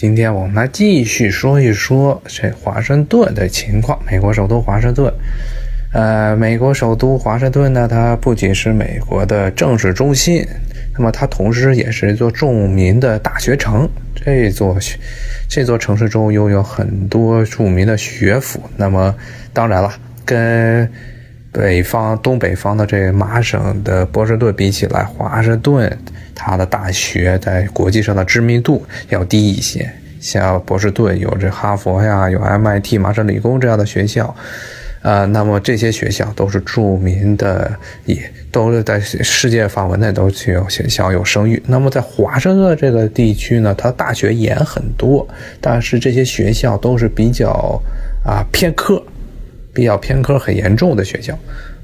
今天我们来继续说一说这华盛顿的情况。美国首都华盛顿，呃，美国首都华盛顿呢，它不仅是美国的政治中心，那么它同时也是一座著名的大学城。这座这座城市中拥有很多著名的学府。那么，当然了，跟北方、东北方的这个麻省的波士顿比起来，华盛顿。它的大学在国际上的知名度要低一些，像波士顿有这哈佛呀，有 MIT 麻省理工这样的学校，呃，那么这些学校都是著名的，也都是在世界范围内都具有享有声誉。那么在华盛顿这个地区呢，它大学也很多，但是这些学校都是比较啊偏科，比较偏科很严重的学校。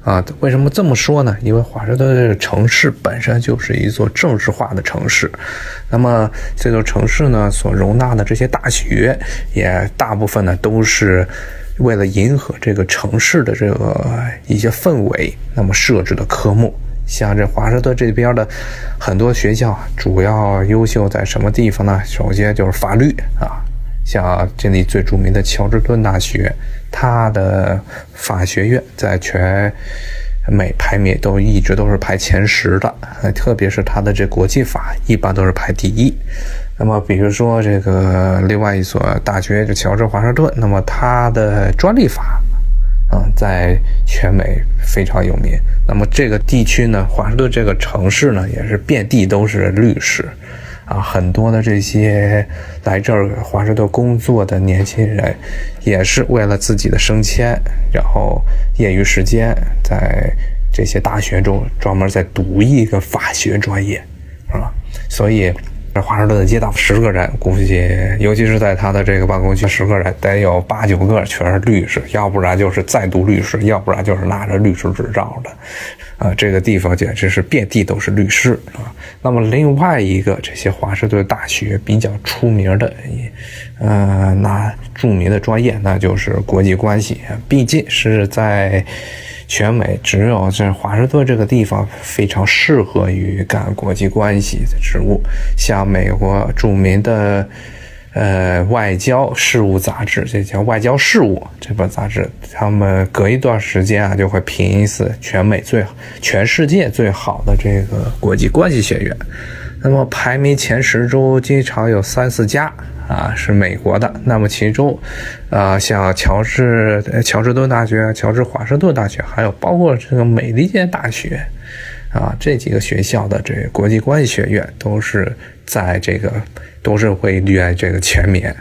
啊，为什么这么说呢？因为华盛顿这个城市本身就是一座政治化的城市，那么这座城市呢，所容纳的这些大学，也大部分呢都是为了迎合这个城市的这个一些氛围，那么设置的科目。像这华盛顿这边的很多学校，主要优秀在什么地方呢？首先就是法律啊。像这里最著名的乔治敦大学，它的法学院在全美排名都一直都是排前十的，特别是它的这国际法一般都是排第一。那么，比如说这个另外一所大学，就乔治华盛顿，那么它的专利法，啊，在全美非常有名。那么这个地区呢，华盛顿这个城市呢，也是遍地都是律师。啊，很多的这些来这儿华盛顿工作的年轻人，也是为了自己的升迁，然后业余时间在这些大学中专门在读一个法学专业，是吧？所以。华盛顿的街道十个人，估计尤其是在他的这个办公区，十个人得有八九个全是律师，要不然就是在读律师，要不然就是拿着律师执照的。啊，这个地方简直是遍地都是律师啊。那么另外一个，这些华盛顿大学比较出名的，呃，那著名的专业那就是国际关系，毕竟是在。全美只有在华盛顿这个地方非常适合于干国际关系的职务，像美国著名的呃外交事务杂志，这叫《外交事务》这本杂志，他们隔一段时间啊就会评一次全美最全世界最好的这个国际关系学院，那么排名前十中经常有三四家。啊，是美国的。那么其中，啊，像乔治、乔治敦大学、乔治华盛顿大学，还有包括这个美利坚大学，啊，这几个学校的这国际关系学院都是在这个都是会列这个前面，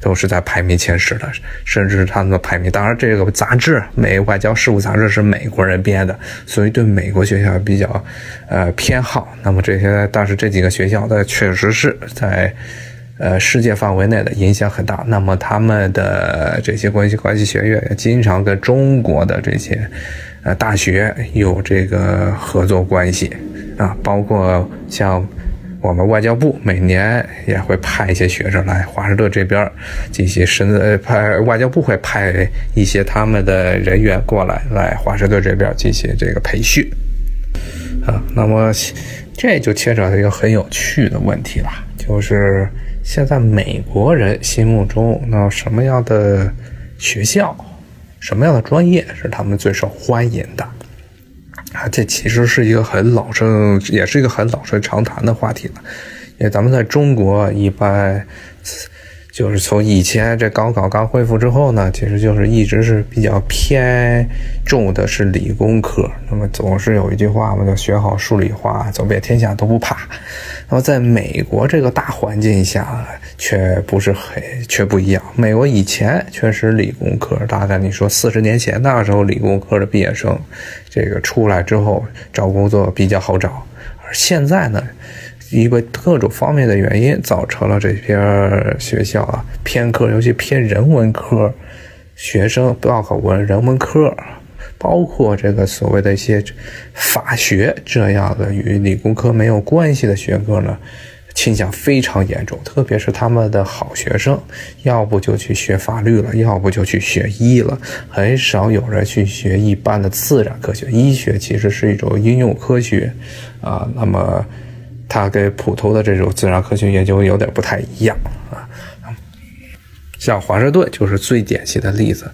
都是在排名前十的，甚至他们的排名。当然，这个杂志《美外交事务杂志》是美国人编的，所以对美国学校比较呃偏好。那么这些，但是这几个学校的确实是在。呃，世界范围内的影响很大。那么，他们的这些关系关系学院经常跟中国的这些呃大学有这个合作关系啊，包括像我们外交部每年也会派一些学生来华盛顿这边进行深呃派外交部会派一些他们的人员过来来华盛顿这边进行这个培训啊。那么这就牵扯到一个很有趣的问题了，就是。现在美国人心目中，那什么样的学校、什么样的专业是他们最受欢迎的？啊，这其实是一个很老生，也是一个很老生常谈的话题了。因为咱们在中国一般。就是从以前这高考刚恢复之后呢，其实就是一直是比较偏重的是理工科。那么总是有一句话嘛，叫学好数理化，走遍天下都不怕。那么在美国这个大环境下，却不是很却不一样。美国以前确实理工科，大概你说四十年前那时候理工科的毕业生，这个出来之后找工作比较好找，而现在呢？因为各种方面的原因，造成了这边学校啊偏科，尤其偏人文科，学生报考文人文科，包括这个所谓的一些法学这样的与理工科没有关系的学科呢，倾向非常严重。特别是他们的好学生，要不就去学法律了，要不就去学医了，很少有人去学一般的自然科学。医学其实是一种应用科学啊，那么。它跟普通的这种自然科学研究有点不太一样啊。像华盛顿就是最典型的例子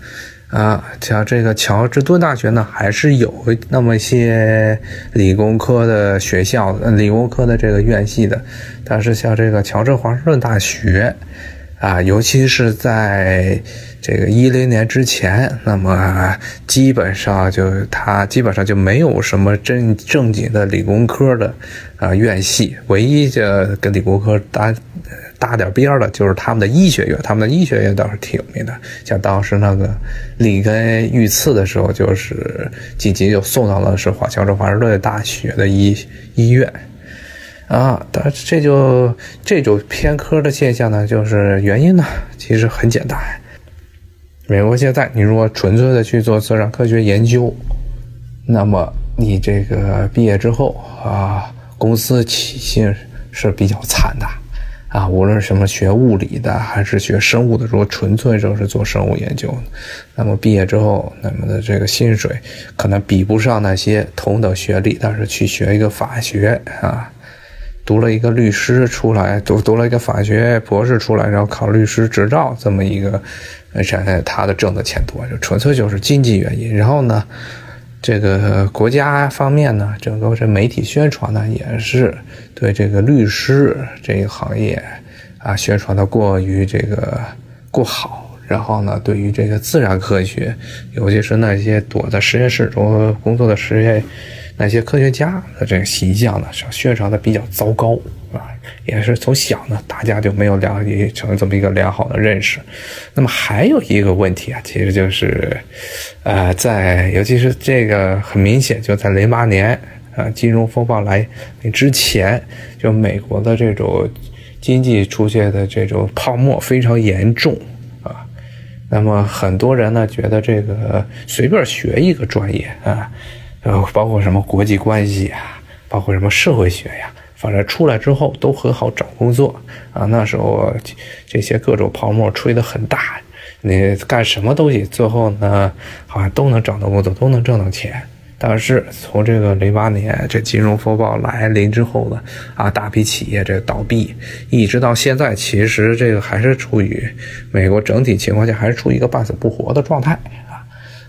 啊，像这个乔治敦大学呢，还是有那么些理工科的学校、理工科的这个院系的，但是像这个乔治华盛顿大学。啊，尤其是在这个一零年之前，那么基本上就他基本上就没有什么真正经的理工科的啊院系，唯一就跟理工科搭搭点边的，就是他们的医学院，他们的医学院倒是挺有名的。像当时那个里根遇刺的时候，就是紧急就送到了是华乔治华盛顿大学的医医院。啊，但这就这种偏科的现象呢，就是原因呢，其实很简单。美国现在，你如果纯粹的去做自然科学研究，那么你这个毕业之后啊，公司起薪是比较惨的啊。无论什么学物理的还是学生物的，如果纯粹就是做生物研究，那么毕业之后，那么的这个薪水可能比不上那些同等学历但是去学一个法学啊。读了一个律师出来，读读了一个法学博士出来，然后考律师执照，这么一个，呃，他的挣的钱多，就纯粹就是经济原因。然后呢，这个国家方面呢，整个这媒体宣传呢，也是对这个律师这个行业啊，宣传的过于这个过好。然后呢，对于这个自然科学，尤其是那些躲在实验室中工作的实验。那些科学家的这个形象呢，是宣传的比较糟糕啊，也是从小呢，大家就没有良成这么一个良好的认识。那么还有一个问题啊，其实就是，呃，在尤其是这个很明显，就在零八年啊金融风暴来之前，就美国的这种经济出现的这种泡沫非常严重啊。那么很多人呢，觉得这个随便学一个专业啊。呃，包括什么国际关系呀，包括什么社会学呀，反正出来之后都很好找工作啊。那时候这些各种泡沫吹得很大，你干什么东西最后呢，好像都能找到工作，都能挣到钱。但是从这个零八年这金融风暴来临之后呢，啊，大批企业这倒闭，一直到现在，其实这个还是处于美国整体情况下还是处于一个半死不活的状态啊。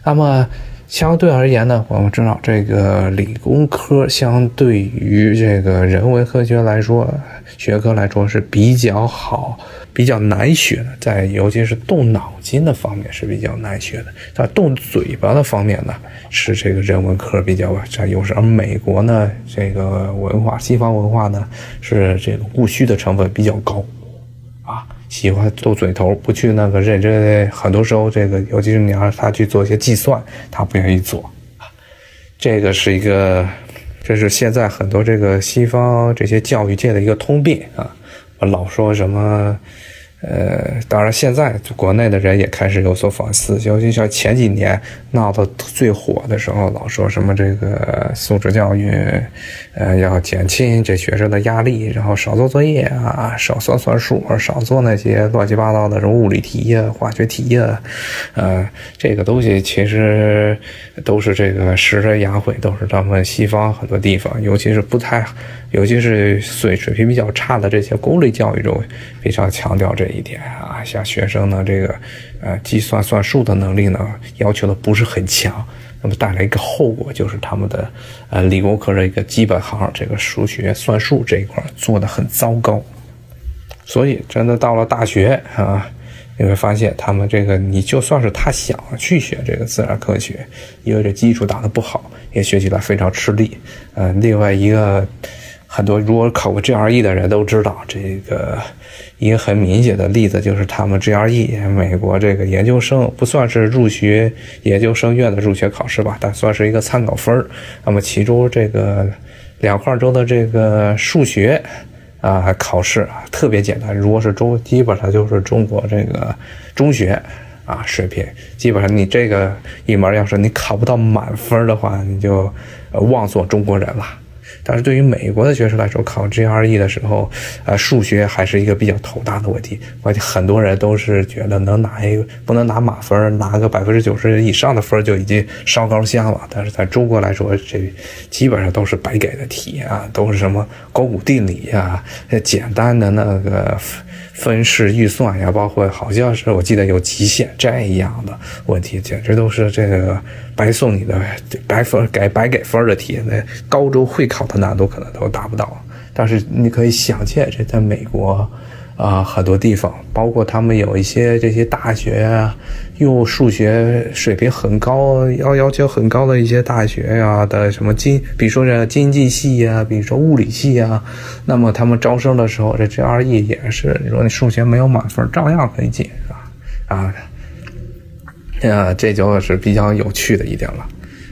那么。相对而言呢，我们知道这个理工科相对于这个人文科学来说，学科来说是比较好、比较难学的，在尤其是动脑筋的方面是比较难学的。但动嘴巴的方面呢，是这个人文科比较占优势。而美国呢，这个文化、西方文化呢，是这个务虚的成分比较高，喜欢斗嘴头，不去那个认真。很多时候，这个尤其是你让他去做一些计算，他不愿意做。这个是一个，这是现在很多这个西方这些教育界的一个通病啊。我老说什么。呃，当然，现在国内的人也开始有所反思，尤其像前几年闹得最火的时候，老说什么这个素质教育，呃，要减轻这学生的压力，然后少做作业啊，少算算数，少做那些乱七八糟的什么物理题呀、化学题呀，呃，这个东西其实都是这个食人牙慧，都是咱们西方很多地方，尤其是不太。尤其是水水平比较差的这些公立教育中，非常强调这一点啊，像学生呢这个，呃，计算算术的能力呢，要求的不是很强，那么带来一个后果就是他们的，呃，理工科的一个基本行，这个数学算术这一块做的很糟糕，所以真的到了大学啊，你会发现他们这个，你就算是他想去学这个自然科学，因为这基础打得不好，也学起来非常吃力，呃，另外一个。很多如果考过 GRE 的人都知道，这个一个很明显的例子就是他们 GRE 美国这个研究生不算是入学研究生院的入学考试吧，但算是一个参考分那么其中这个两块中的这个数学啊考试啊特别简单，如果是中基本上就是中国这个中学啊水平，基本上你这个一门要是你考不到满分的话，你就妄做中国人了。但是对于美国的学生来说，考 GRE 的时候，呃，数学还是一个比较头大的问题。而且很多人都是觉得能拿一个不能拿满分，拿个百分之九十以上的分就已经烧高香了。但是在中国来说，这基本上都是白给的题啊，都是什么勾股定理呀，简单的那个。分式预算呀，包括好像是我记得有极限这样的问题，简直都是这个白送你的白分给白给分的题，那高中会考的难度可能都达不到。但是你可以想见，这在美国。啊，很多地方，包括他们有一些这些大学啊，用数学水平很高、要要求很高的一些大学呀的什么经，比如说这经济系呀，比如说物理系呀，那么他们招生的时候，这 GRE 也是，你说你数学没有满分，照样可以进，是吧？啊，啊，这就是比较有趣的一点了。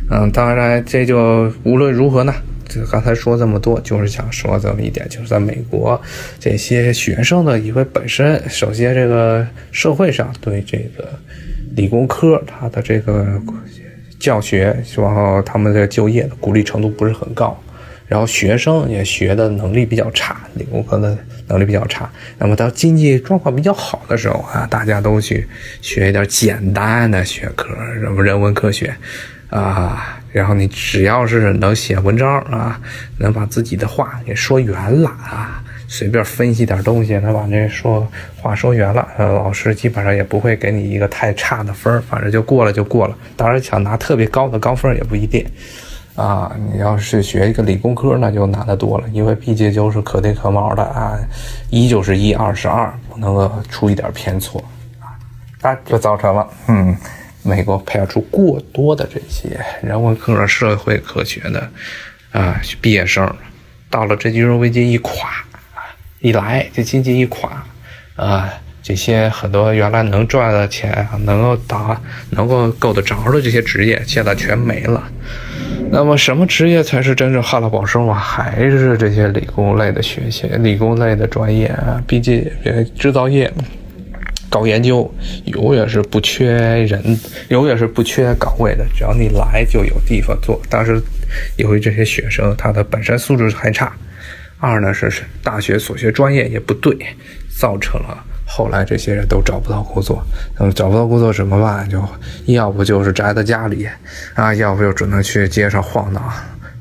嗯，当然，这就无论如何呢。就刚才说这么多，就是想说这么一点，就是在美国，这些学生呢，因为本身首先这个社会上对这个理工科他的这个教学，然后他们的就业的鼓励程度不是很高，然后学生也学的能力比较差，理工科的能力比较差。那么到经济状况比较好的时候啊，大家都去学一点简单的学科，什么人文科学啊。然后你只要是能写文章啊，能把自己的话给说圆了啊，随便分析点东西，能把这说话说圆了，老师基本上也不会给你一个太差的分反正就过了就过了。当然想拿特别高的高分也不一定啊。你要是学一个理工科，那就难得多了，因为毕竟就是可对可毛的啊，一就是一，二是二，不能够出一点偏错啊，那就造成了嗯。美国培养出过多的这些人文科、社会科学的啊毕业生，到了这金融危机一垮一来，这经济一垮啊，这些很多原来能赚的钱、能够达、能够够得着的这些职业，现在全没了。那么，什么职业才是真正旱涝保收啊？还是这些理工类的学习、理工类的专业啊？毕竟制造业。搞研究永远是不缺人，永远是不缺岗位的。只要你来，就有地方做。但是，由于这些学生他的本身素质还差，二呢是大学所学专业也不对，造成了后来这些人都找不到工作。嗯找不到工作怎么办？就要不就是宅在家里啊，要不就只能去街上晃荡。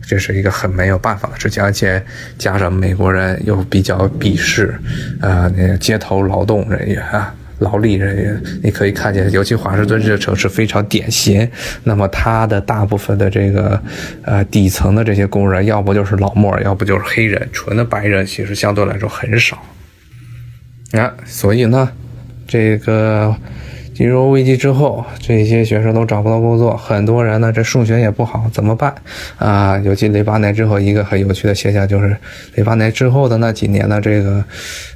这是一个很没有办法的事情，而且加上美国人又比较鄙视啊那街头劳动人员啊。劳力人员，你可以看见，尤其华盛顿这个城市非常典型。那么，它的大部分的这个呃底层的这些工人，要不就是老莫，要不就是黑人，纯的白人其实相对来说很少。啊，所以呢，这个金融危机之后，这些学生都找不到工作，很多人呢这数学也不好，怎么办啊？尤其雷巴内之后，一个很有趣的现象就是，雷巴内之后的那几年呢，这个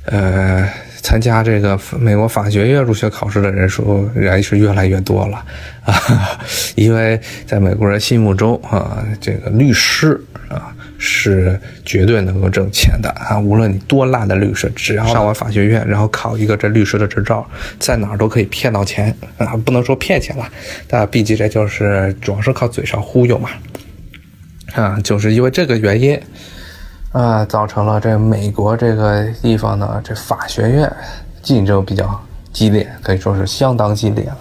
呃。参加这个美国法学院入学考试的人数人是越来越多了啊，因为在美国人心目中啊，这个律师啊是绝对能够挣钱的啊，无论你多烂的律师，只要上完法学院，然后考一个这律师的执照，在哪儿都可以骗到钱啊，不能说骗钱了，但毕竟这就是主要是靠嘴上忽悠嘛啊，就是因为这个原因。啊，造成了这美国这个地方呢，这法学院竞争比较激烈，可以说是相当激烈了。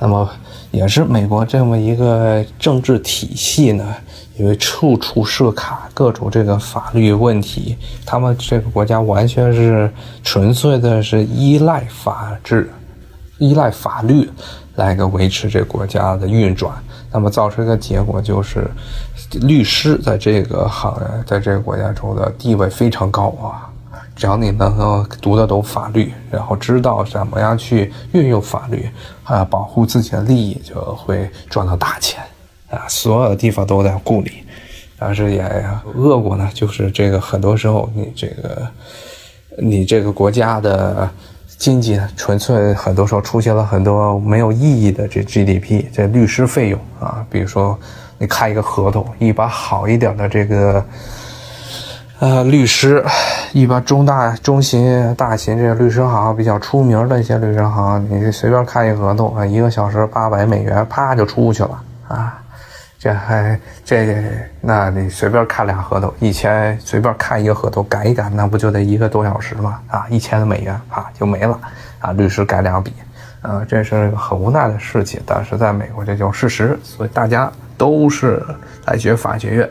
那么，也是美国这么一个政治体系呢，因为处处设卡，各种这个法律问题，他们这个国家完全是纯粹的是依赖法治、依赖法律来个维持这国家的运转。那么造成一个结果就是。律师在这个行业，在这个国家中的地位非常高啊！只要你能够读得懂法律，然后知道怎么样去运用法律啊，保护自己的利益，就会赚到大钱啊！所有的地方都在雇你，但是也恶果呢，就是这个很多时候你这个你这个国家的经济纯粹很多时候出现了很多没有意义的这 GDP，这律师费用啊，比如说。你开一个合同，一把好一点的这个，呃，律师，一般中大、中型、大型这个律师行比较出名的一些律师行，你随便开一合同啊，一个小时八百美元，啪就出去了啊！这还这，那你随便看俩合同，以前随便看一个合同改一改，那不就得一个多小时吗？啊，一千个美元啊就没了啊，律师改两笔，呃，这是很无奈的事情，但是在美国这就是事实，所以大家都是来学法学院。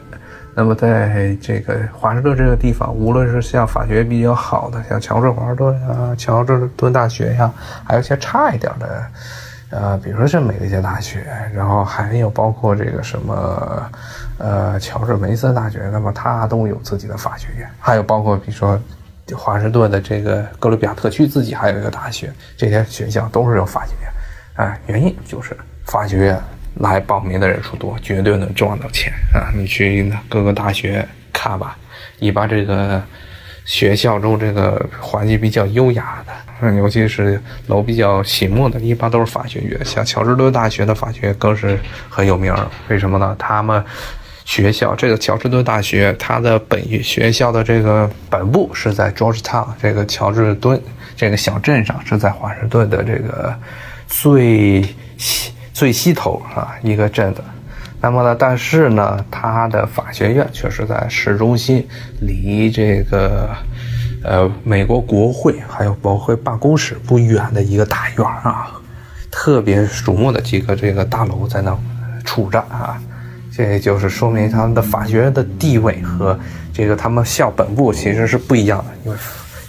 那么在这个华盛顿这个地方，无论是像法学比较好的，像乔治华盛顿啊、乔治敦大学呀，还有一些差一点的。呃，比如说是美利坚大学，然后还有包括这个什么，呃，乔治梅森大学，那么它都有自己的法学院，还有包括比如说华盛顿的这个哥伦比亚特区自己还有一个大学，这些学校都是有法学院，啊，原因就是法学院来报名的人数多，绝对能赚到钱啊！你去各个大学看吧，一般这个学校中这个环境比较优雅的。尤其是楼比较醒目的，一般都是法学院。像乔治敦大学的法学更是很有名。为什么呢？他们学校这个乔治敦大学，它的本学校的这个本部是在 Georgetown 这个乔治敦这个小镇上，是在华盛顿的这个最西最西头啊一个镇子。那么呢，但是呢，它的法学院却是在市中心，离这个。呃，美国国会还有国会办公室不远的一个大院啊，特别瞩目的几个这个大楼在那处着啊，这就是说明他们的法学院的地位和这个他们校本部其实是不一样的，因为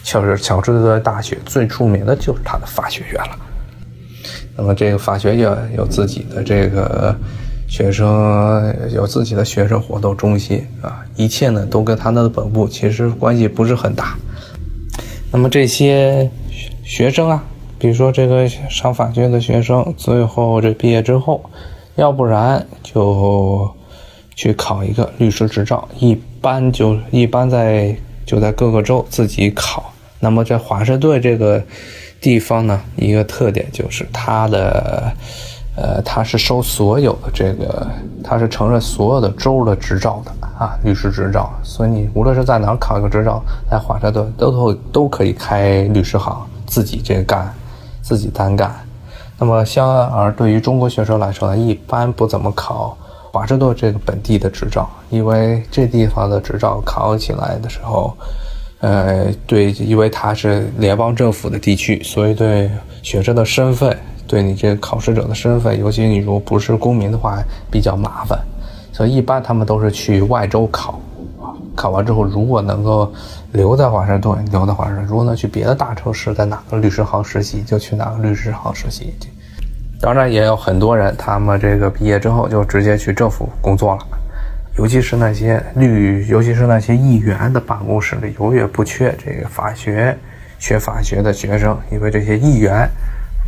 乔治乔治的大学最出名的就是他的法学院了。那么这个法学院有自己的这个学生，有自己的学生活动中心啊，一切呢都跟他的本部其实关系不是很大。那么这些学生啊，比如说这个上法学院的学生，最后这毕业之后，要不然就去考一个律师执照，一般就一般在就在各个州自己考。那么在华盛顿这个地方呢，一个特点就是它的。呃，他是收所有的这个，他是承认所有的州的执照的啊，律师执照。所以你无论是在哪考一个执照，在华盛顿都都都可以开律师行，自己这个干，自己单干。那么相而对于中国学生来说呢，一般不怎么考华盛顿这个本地的执照，因为这地方的执照考起来的时候，呃，对，因为它是联邦政府的地区，所以对学生的身份。对你这个考试者的身份，尤其你如果不是公民的话，比较麻烦，所以一般他们都是去外州考，考完之后如果能够留在华盛顿，留在华盛顿；如果能去别的大城市，在哪个律师行实习，就去哪个律师行实习去。当然也有很多人，他们这个毕业之后就直接去政府工作了，尤其是那些律，尤其是那些议员的办公室里，永远不缺这个法学、学法学的学生，因为这些议员。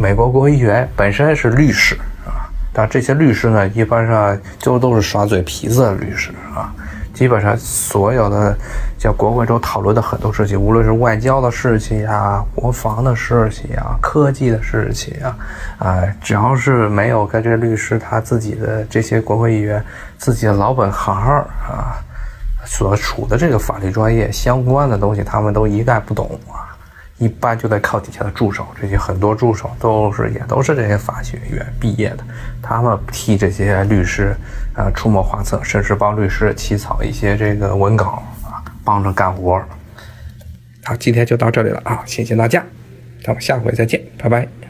美国国会议员本身是律师啊，但这些律师呢，一般上就都是耍嘴皮子的律师啊。基本上所有的在国会中讨论的很多事情，无论是外交的事情啊、国防的事情啊、科技的事情啊，啊，只要是没有跟这律师他自己的这些国会议员自己的老本行啊所处的这个法律专业相关的东西，他们都一概不懂啊。一般就得靠底下的助手，这些很多助手都是也都是这些法学院毕业的，他们替这些律师啊出谋划策，甚至帮律师起草一些这个文稿啊，帮着干活。好，今天就到这里了啊，谢谢大家，咱们下回再见，拜拜。